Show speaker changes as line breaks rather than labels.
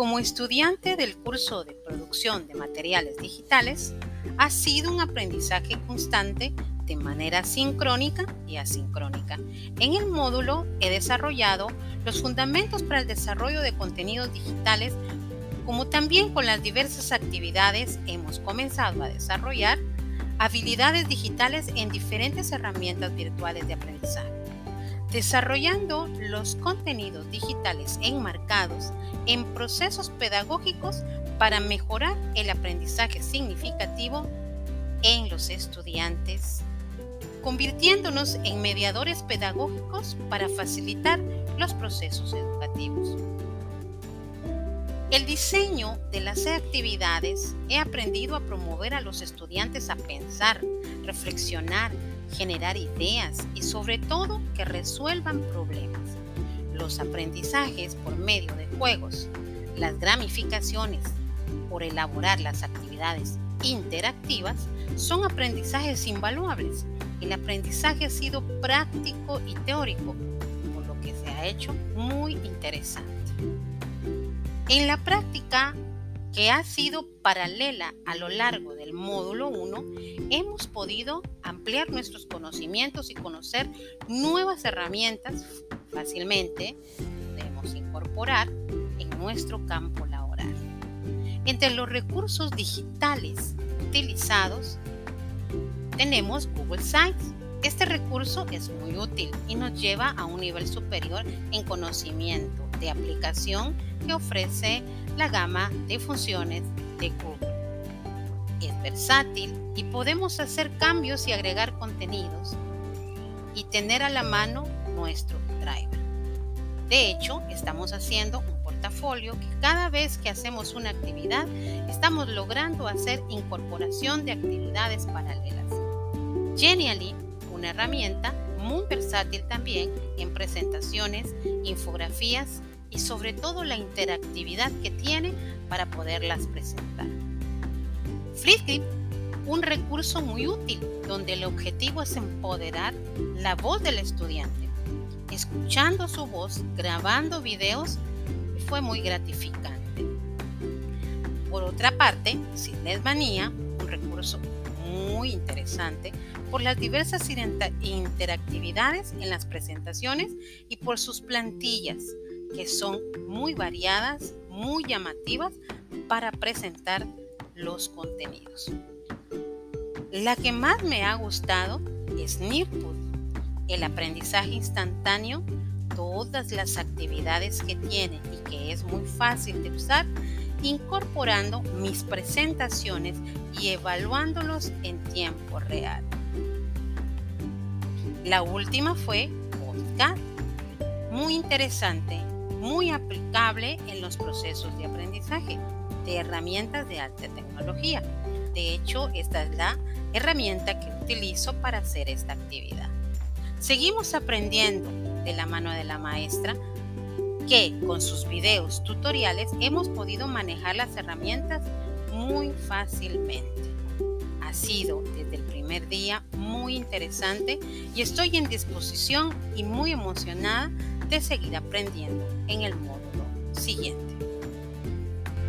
Como estudiante del curso de producción de materiales digitales, ha sido un aprendizaje constante de manera sincrónica y asincrónica. En el módulo he desarrollado los fundamentos para el desarrollo de contenidos digitales, como también con las diversas actividades hemos comenzado a desarrollar habilidades digitales en diferentes herramientas virtuales de aprendizaje desarrollando los contenidos digitales enmarcados en procesos pedagógicos para mejorar el aprendizaje significativo en los estudiantes, convirtiéndonos en mediadores pedagógicos para facilitar los procesos educativos. El diseño de las actividades he aprendido a promover a los estudiantes a pensar, reflexionar, generar ideas y sobre todo que resuelvan problemas. Los aprendizajes por medio de juegos, las gramificaciones, por elaborar las actividades interactivas, son aprendizajes invaluables. El aprendizaje ha sido práctico y teórico, por lo que se ha hecho muy interesante. En la práctica que ha sido paralela a lo largo del módulo 1, hemos podido ampliar nuestros conocimientos y conocer nuevas herramientas fácilmente podemos incorporar en nuestro campo laboral. Entre los recursos digitales utilizados tenemos Google Sites. Este recurso es muy útil y nos lleva a un nivel superior en conocimiento de aplicación que ofrece la gama de funciones de Google. Versátil y podemos hacer cambios y agregar contenidos y tener a la mano nuestro driver. De hecho, estamos haciendo un portafolio que cada vez que hacemos una actividad estamos logrando hacer incorporación de actividades paralelas. Genially, una herramienta muy versátil también en presentaciones, infografías y sobre todo la interactividad que tiene para poderlas presentar. Flipgrid, un recurso muy útil donde el objetivo es empoderar la voz del estudiante. Escuchando su voz, grabando videos, fue muy gratificante. Por otra parte, Sidney Manía, un recurso muy interesante por las diversas interactividades en las presentaciones y por sus plantillas, que son muy variadas, muy llamativas para presentar los contenidos. La que más me ha gustado es Nearpod, el aprendizaje instantáneo, todas las actividades que tiene y que es muy fácil de usar, incorporando mis presentaciones y evaluándolos en tiempo real. La última fue Podcast, muy interesante muy aplicable en los procesos de aprendizaje de herramientas de alta tecnología. De hecho, esta es la herramienta que utilizo para hacer esta actividad. Seguimos aprendiendo de la mano de la maestra que con sus videos tutoriales hemos podido manejar las herramientas muy fácilmente. Ha sido desde el primer día muy interesante y estoy en disposición y muy emocionada de seguir aprendiendo en el módulo siguiente.